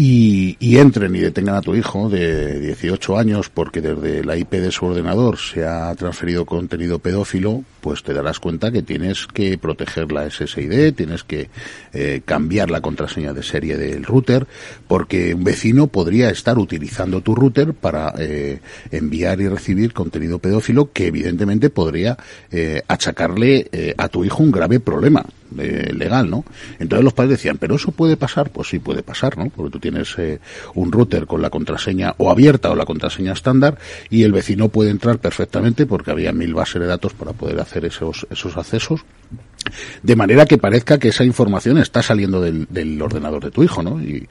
y, y, entren y detengan a tu hijo de 18 años porque desde la IP de su ordenador se ha transferido contenido pedófilo, pues te darás cuenta que tienes que proteger la SSID, tienes que eh, cambiar la contraseña de serie del router, porque un vecino podría estar utilizando tu router para eh, enviar y recibir contenido pedófilo que evidentemente podría eh, achacarle eh, a tu hijo un grave problema legal, ¿no? Entonces los padres decían, pero eso puede pasar, pues sí puede pasar, ¿no? Porque tú tienes eh, un router con la contraseña o abierta o la contraseña estándar y el vecino puede entrar perfectamente porque había mil bases de datos para poder hacer esos, esos accesos de manera que parezca que esa información está saliendo del, ordenador de tu hijo, ¿no? Y,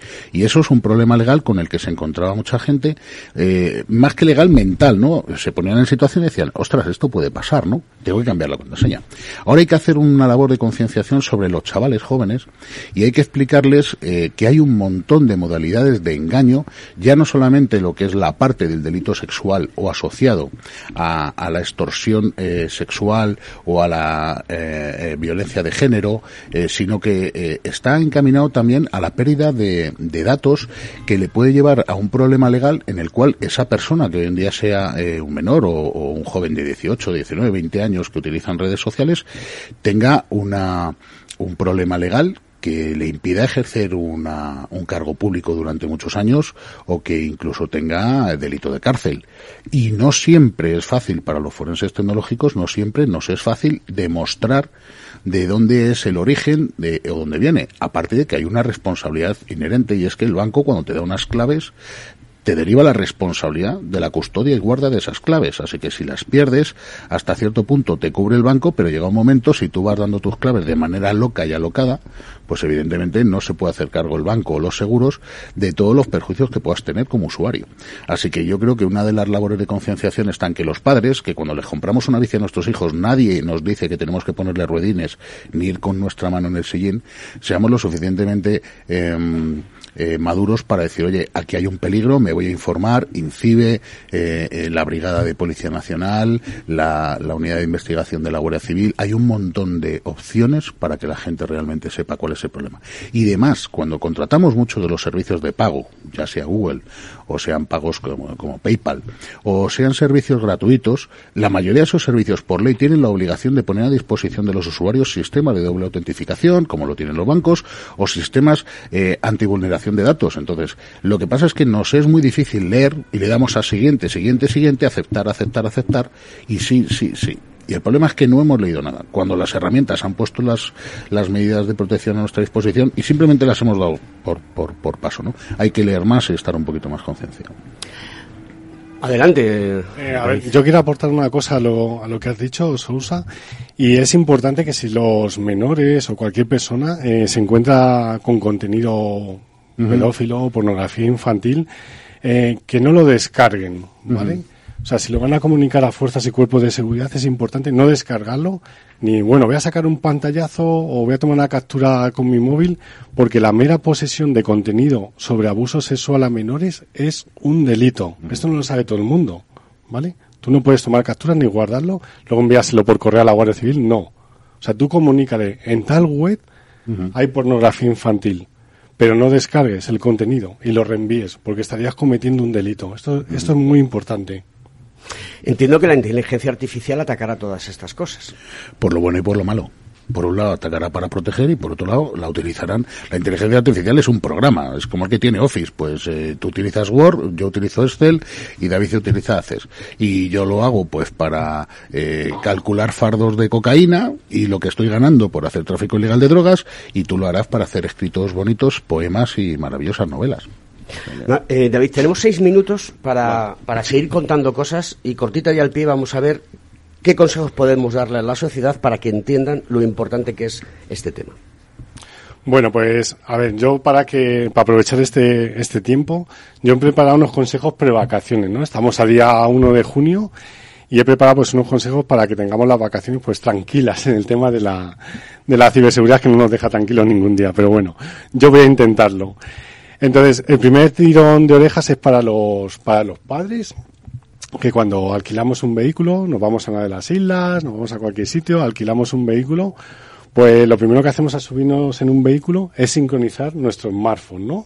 eso es un problema legal con el que se encontraba mucha gente, eh, más que legal, mental, ¿no? Se ponían en situación y decían, ostras, esto puede pasar, ¿no? Tengo que cambiar la contraseña. Ahora hay que hacer una labor de concienciación sobre los chavales jóvenes y hay que explicarles eh, que hay un montón de modalidades de engaño, ya no solamente lo que es la parte del delito sexual o asociado a, la extorsión eh, sexual o a la violencia de género, eh, sino que eh, está encaminado también a la pérdida de, datos que le puede llevar a un problema legal en el cual esa persona, que hoy en día sea eh, un menor o, un joven de 18, 19, 20 años que utilizan redes sociales, tenga una, un problema legal que le impida ejercer una, un cargo público durante muchos años o que incluso tenga delito de cárcel. Y no siempre es fácil para los forenses tecnológicos, no siempre nos es fácil demostrar de dónde es el origen de, o dónde viene. Aparte de que hay una responsabilidad inherente y es que el banco cuando te da unas claves te deriva la responsabilidad de la custodia y guarda de esas claves. Así que si las pierdes, hasta cierto punto te cubre el banco, pero llega un momento, si tú vas dando tus claves de manera loca y alocada, pues evidentemente no se puede hacer cargo el banco o los seguros de todos los perjuicios que puedas tener como usuario. Así que yo creo que una de las labores de concienciación está en que los padres, que cuando les compramos una bici a nuestros hijos, nadie nos dice que tenemos que ponerle ruedines ni ir con nuestra mano en el sillín, seamos lo suficientemente eh, eh, maduros para decir, oye, aquí hay un peligro, me voy a informar, INCIBE, eh, eh, la Brigada de Policía Nacional, la, la, Unidad de Investigación de la Guardia Civil. Hay un montón de opciones para que la gente realmente sepa cuál es el problema. Y además, cuando contratamos muchos de los servicios de pago, ya sea Google o sean pagos como, como PayPal, o sean servicios gratuitos, la mayoría de esos servicios por ley tienen la obligación de poner a disposición de los usuarios sistemas de doble autentificación, como lo tienen los bancos, o sistemas eh, antivulneración de datos. Entonces, lo que pasa es que nos es muy difícil leer y le damos a siguiente, siguiente, siguiente, aceptar, aceptar, aceptar, y sí, sí, sí. Y el problema es que no hemos leído nada. Cuando las herramientas han puesto las, las medidas de protección a nuestra disposición y simplemente las hemos dado por, por, por paso, ¿no? Hay que leer más y estar un poquito más concienciado. Adelante. Eh, a ver, yo quiero aportar una cosa a lo, a lo que has dicho, Sousa, y es importante que si los menores o cualquier persona eh, se encuentra con contenido uh -huh. pedófilo o pornografía infantil, eh, que no lo descarguen, ¿vale? Uh -huh. O sea, si lo van a comunicar a fuerzas y cuerpos de seguridad es importante no descargarlo, ni bueno, voy a sacar un pantallazo o voy a tomar una captura con mi móvil, porque la mera posesión de contenido sobre abuso sexual a menores es un delito. Esto no lo sabe todo el mundo, ¿vale? Tú no puedes tomar capturas ni guardarlo, luego enviárselo por correo a la Guardia Civil, no. O sea, tú comunícale, en tal web uh -huh. hay pornografía infantil, pero no descargues el contenido y lo reenvíes, porque estarías cometiendo un delito. Esto, uh -huh. esto es muy importante. Entiendo que la inteligencia artificial atacará todas estas cosas. Por lo bueno y por lo malo. Por un lado atacará para proteger y por otro lado la utilizarán. La inteligencia artificial es un programa, es como el que tiene Office. Pues eh, tú utilizas Word, yo utilizo Excel y David utiliza Access. Y yo lo hago pues para eh, calcular fardos de cocaína y lo que estoy ganando por hacer tráfico ilegal de drogas y tú lo harás para hacer escritos bonitos, poemas y maravillosas novelas. No, eh, David, tenemos seis minutos para, para seguir contando cosas y cortita y al pie vamos a ver qué consejos podemos darle a la sociedad para que entiendan lo importante que es este tema. Bueno, pues a ver, yo para que para aprovechar este este tiempo, yo he preparado unos consejos prevacaciones, ¿no? Estamos a día 1 de junio y he preparado pues unos consejos para que tengamos las vacaciones pues tranquilas en el tema de la de la ciberseguridad que no nos deja tranquilos ningún día, pero bueno, yo voy a intentarlo. Entonces, el primer tirón de orejas es para los para los padres que cuando alquilamos un vehículo, nos vamos a una de las islas, nos vamos a cualquier sitio, alquilamos un vehículo, pues lo primero que hacemos al subirnos en un vehículo es sincronizar nuestro smartphone, ¿no?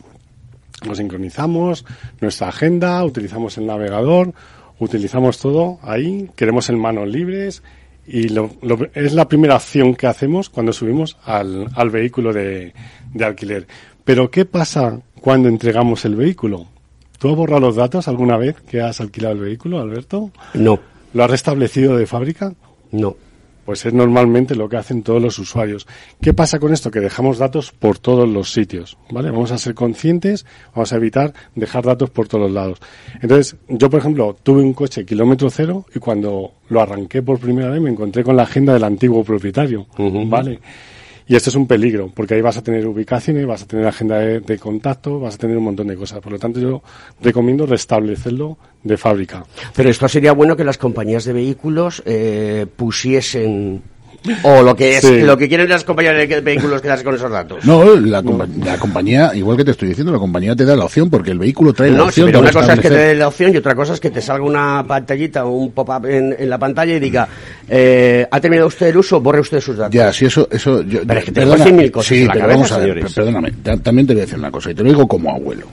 Lo sincronizamos, nuestra agenda, utilizamos el navegador, utilizamos todo ahí, queremos en manos libres y lo, lo, es la primera acción que hacemos cuando subimos al, al vehículo de, de alquiler. Pero ¿qué pasa cuando entregamos el vehículo? ¿Tú has borrado los datos alguna vez que has alquilado el vehículo, Alberto? No. ¿Lo has restablecido de fábrica? No. Pues es normalmente lo que hacen todos los usuarios. ¿Qué pasa con esto? Que dejamos datos por todos los sitios, ¿vale? Vamos a ser conscientes, vamos a evitar dejar datos por todos los lados. Entonces, yo, por ejemplo, tuve un coche kilómetro cero y cuando lo arranqué por primera vez me encontré con la agenda del antiguo propietario, uh -huh. ¿vale? Y esto es un peligro, porque ahí vas a tener ubicaciones, vas a tener agenda de, contacto, vas a tener un montón de cosas. Por lo tanto, yo recomiendo restablecerlo de fábrica. Pero esto sería bueno que las compañías de vehículos eh, pusiesen o lo que es sí. lo que quieren las compañías de vehículos quedarse con esos datos. No, la, compa la, compañía, igual que te estoy diciendo, la compañía te da la opción porque el vehículo trae no, la opción. Sí, pero una cosa es que te dé la opción y otra cosa es que te salga una pantallita o un pop-up en, en, la pantalla y diga Eh, ¿Ha terminado usted el uso? Borre usted sus datos. Ya, si eso, eso, yo, Pero es que perdona, 100.000 cosas sí, en la pero cabeza, vamos a ver, señores. perdóname, ta- también te voy a decir una cosa, y te lo digo como abuelo.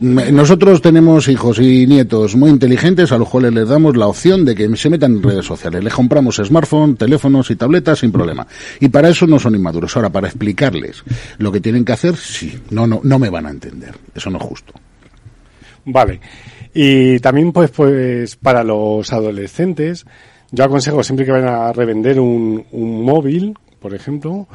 Nosotros tenemos hijos y nietos muy inteligentes a los cuales les damos la opción de que se metan en redes sociales. Les compramos smartphone, teléfonos y tabletas sin problema. Y para eso no son inmaduros. Ahora, para explicarles lo que tienen que hacer, sí, no, no, no me van a entender. Eso no es justo. Vale. Y también, pues, pues, para los adolescentes, yo aconsejo siempre que vayan a revender un, un móvil, por ejemplo,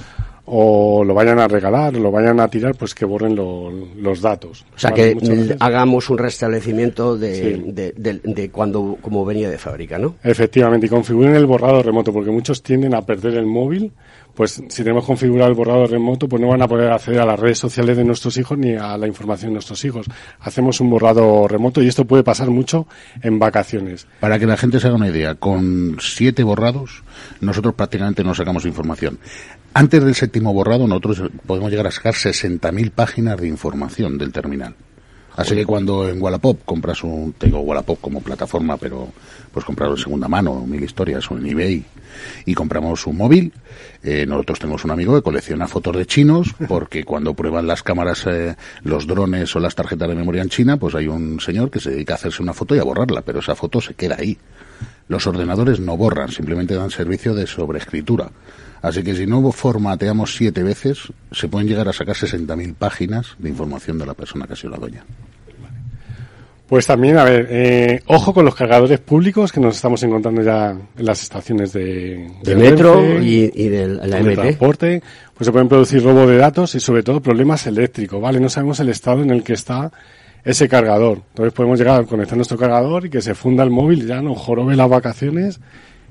o lo vayan a regalar, lo vayan a tirar, pues que borren lo- los datos. O sea, Vale, que hagamos un restablecimiento de, Sí. de, de- de cuando, como venía de fábrica, ¿no? Efectivamente, y configuren el borrado remoto, porque muchos tienden a perder el móvil. Pues si tenemos configurado el borrado remoto, pues no van a poder acceder a las redes sociales de nuestros hijos ni a la información de nuestros hijos. Hacemos un borrado remoto y esto puede pasar mucho en vacaciones. Para que la gente se haga una idea, con siete borrados, nosotros prácticamente no sacamos información. Antes del séptimo borrado, nosotros podemos llegar a sacar 60.000 páginas de información del terminal. Así que cuando en Wallapop compras un, tengo Wallapop como plataforma, pero pues comprarlo en segunda mano, mil historias, o en eBay, y compramos un móvil, eh, nosotros tenemos un amigo que colecciona fotos de chinos, porque cuando prueban las cámaras, eh, los drones o las tarjetas de memoria en China, pues hay un señor que se dedica a hacerse una foto y a borrarla, pero esa foto se queda ahí. Los ordenadores no borran, simplemente dan servicio de sobreescritura. Así que si no formateamos siete veces, se pueden llegar a sacar 60.000 páginas de información de la persona que ha sido la dueña. Pues también, a ver, eh, ojo con los cargadores públicos que nos estamos encontrando ya en las estaciones de, metro Renfe, y, y de la de MT. transporte, pues se pueden producir robo de datos y sobre todo problemas eléctricos, ¿vale? No sabemos el estado en el que está ese cargador. Entonces podemos llegar a conectar nuestro cargador y que se funda el móvil, ya no jorobe las vacaciones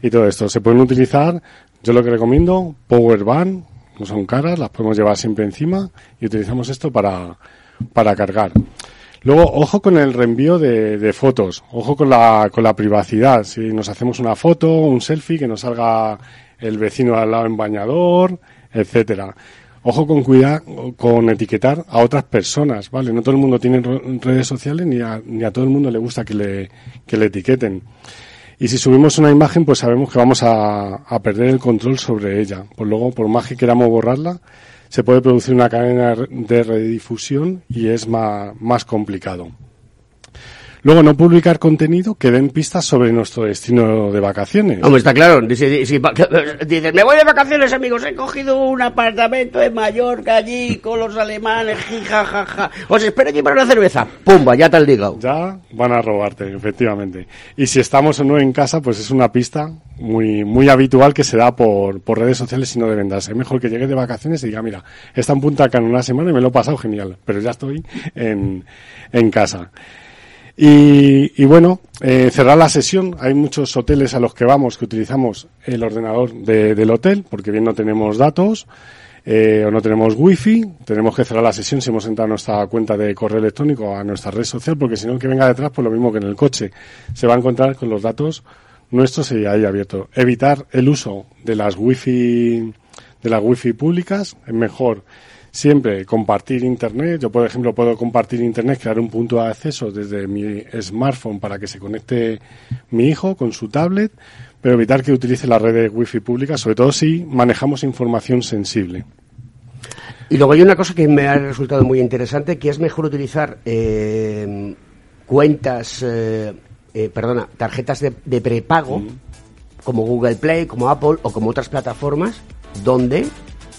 y todo esto. Se pueden utilizar, yo lo que recomiendo, Power Bank, no son caras, las podemos llevar siempre encima y utilizamos esto para, para cargar. Luego, ojo con el reenvío de, de fotos, ojo con la, con la privacidad. Si nos hacemos una foto, un selfie, que nos salga el vecino al lado en bañador, etcétera. Ojo con cuidar, con etiquetar a otras personas, ¿vale? No todo el mundo tiene redes sociales ni a, ni a todo el mundo le gusta que le, que le etiqueten. Y si subimos una imagen, pues sabemos que vamos a, a perder el control sobre ella. Pues luego, por más que queramos borrarla, se puede producir una cadena de redifusión y es más, más complicado. Luego, no publicar contenido que den pistas sobre nuestro destino de vacaciones. Hombre, está claro. Dice, dice, dice, me voy de vacaciones, amigos. He cogido un apartamento en Mallorca allí con los alemanes. Jija, jaja. Os espero allí para una cerveza. Pumba, ya te has ligado. Ya van a robarte, efectivamente. Y si estamos o no en casa, pues es una pista muy, muy habitual que se da por, por redes sociales y no deben darse. Es mejor que llegue de vacaciones y diga, mira, está en Punta Cana una semana y me lo he pasado genial, pero ya estoy en, en casa. Y, y bueno, eh, cerrar la sesión. Hay muchos hoteles a los que vamos que utilizamos el ordenador de- del hotel, porque bien no tenemos datos, eh, o no tenemos wifi, tenemos que cerrar la sesión si hemos entrado a nuestra cuenta de correo electrónico a nuestra red social, porque si no que venga detrás, pues lo mismo que en el coche, se va a encontrar con los datos nuestros y ahí abierto. Evitar el uso de las wifi, de las wifi públicas, es mejor siempre compartir internet. Yo, por ejemplo, puedo compartir internet, crear un punto de acceso desde mi smartphone para que se conecte mi hijo con su tablet, pero evitar que utilice la red de wifi pública, sobre todo si manejamos información sensible. Y luego hay una cosa que me ha resultado muy interesante, que es mejor utilizar eh, cuentas, eh, eh, perdona, tarjetas de, de prepago, como Google Play, como Apple o como otras plataformas, donde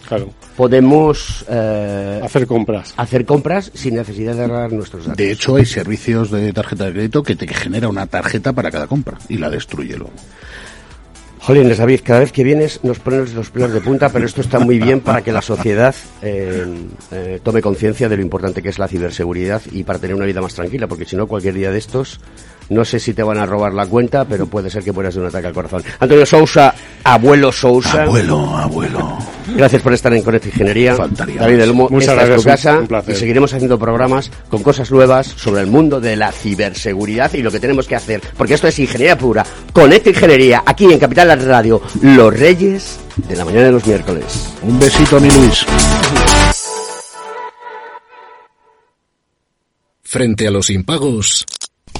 Claro, podemos eh, hacer compras. hacer compras sin necesidad de dar nuestros datos. De hecho, hay servicios de tarjeta de crédito que te genera una tarjeta para cada compra y la destruye luego. Jolines, David, cada vez que vienes nos pones los pelos de punta, pero esto está muy bien para que la sociedad eh, eh, tome conciencia de lo importante que es la ciberseguridad y para tener una vida más tranquila, porque si no, cualquier día de estos, no sé si te van a robar la cuenta, pero puede ser que mueras de un ataque al corazón. Antonio Sousa, abuelo Sousa. Abuelo, abuelo. Gracias por estar en Conecta Ingeniería. Faltaría David Muchas esta es tu casa un placer. y seguiremos haciendo programas con cosas nuevas sobre el mundo de la ciberseguridad y lo que tenemos que hacer, porque esto es ingeniería pura. Conecta Ingeniería, aquí en Capital Radio, los reyes de la mañana de los miércoles. Un besito a mi Luis. Frente a los impagos,